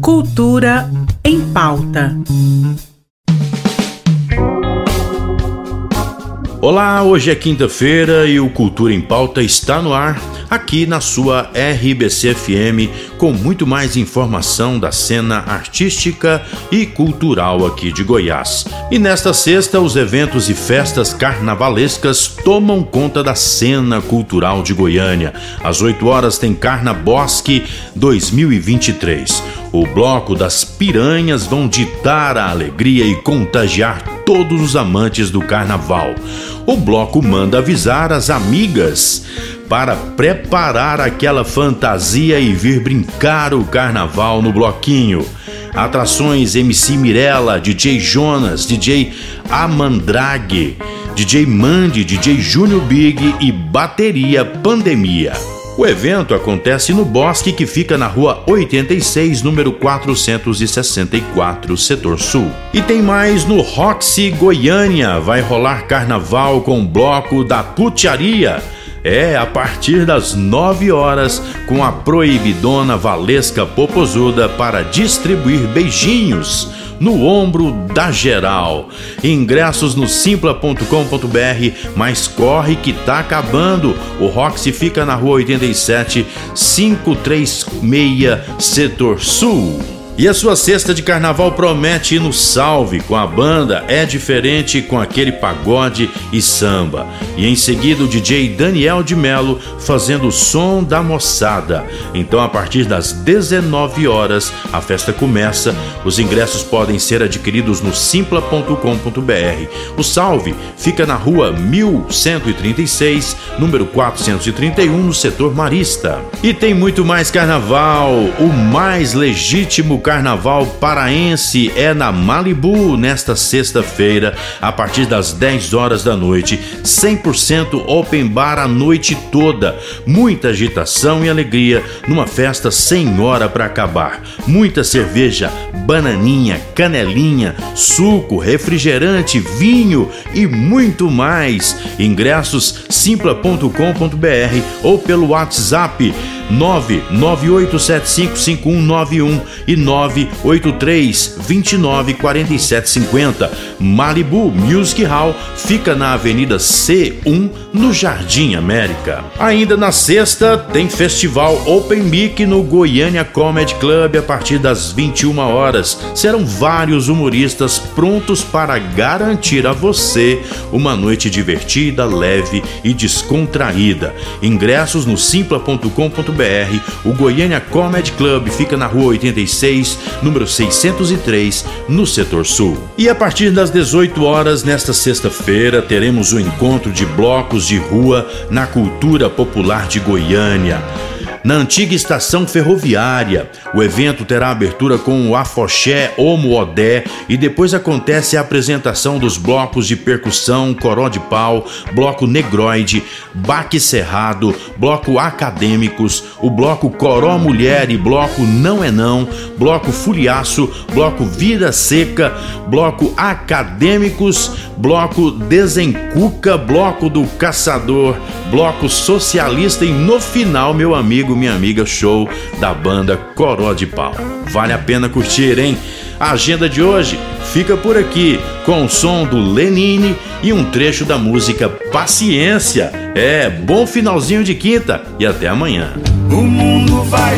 Cultura em pauta. Olá, hoje é quinta-feira e o Cultura em Pauta está no ar, aqui na sua RBC FM, com muito mais informação da cena artística e cultural aqui de Goiás. E nesta sexta, os eventos e festas carnavalescas tomam conta da cena cultural de Goiânia. Às 8 horas tem Carna Bosque 2023. O bloco das piranhas vão ditar a alegria e contagiar todos os amantes do carnaval. O bloco manda avisar as amigas para preparar aquela fantasia e vir brincar o carnaval no bloquinho. Atrações MC Mirella, DJ Jonas, DJ Amandrague, DJ Mandy, DJ Júnior Big e bateria Pandemia. O evento acontece no bosque que fica na rua 86, número 464, setor sul. E tem mais no Roxy Goiânia. Vai rolar carnaval com bloco da putiaria. É a partir das 9 horas com a proibidona Valesca Popozuda para distribuir beijinhos no ombro da geral. Ingressos no simpla.com.br, mas corre que tá acabando. O Roxy fica na rua 87 536, setor sul. E a sua cesta de carnaval promete ir no salve com a banda É Diferente com aquele pagode e samba. E em seguida o DJ Daniel de Melo fazendo o som da moçada. Então a partir das 19 horas a festa começa. Os ingressos podem ser adquiridos no simpla.com.br. O salve fica na rua 1136, número 431, no setor marista. E tem muito mais carnaval, o mais legítimo Carnaval Paraense é na Malibu nesta sexta-feira, a partir das 10 horas da noite. 100% open bar a noite toda. Muita agitação e alegria numa festa sem hora para acabar. Muita cerveja, bananinha, canelinha, suco, refrigerante, vinho e muito mais. Ingressos simpla.com.br ou pelo WhatsApp 998755191 e 983 29 47 50. Malibu Music Hall fica na Avenida C1, no Jardim América. Ainda na sexta, tem festival Open Mic no Goiânia Comedy Club a partir das 21 horas. Serão vários humoristas prontos para garantir a você uma noite divertida, leve e descontraída. Ingressos no simpla.com.br o Goiânia Comedy Club fica na rua 86, número 603, no setor sul. E a partir das 18 horas nesta sexta-feira teremos o encontro de blocos de rua na cultura popular de Goiânia na antiga estação ferroviária. O evento terá abertura com o Afoxé Homo Odé e depois acontece a apresentação dos blocos de percussão Coró de Pau, Bloco Negroide, Baque Cerrado, Bloco Acadêmicos, o Bloco Coró Mulher e Bloco Não é Não, Bloco Furiaço, Bloco Vida Seca, Bloco Acadêmicos, Bloco Desencuca, Bloco do Caçador, Bloco Socialista e no final, meu amigo, minha amiga, show da banda Coró de Pau. Vale a pena curtir, hein? A agenda de hoje fica por aqui com o som do Lenine e um trecho da música Paciência. É, bom finalzinho de quinta e até amanhã. O mundo vai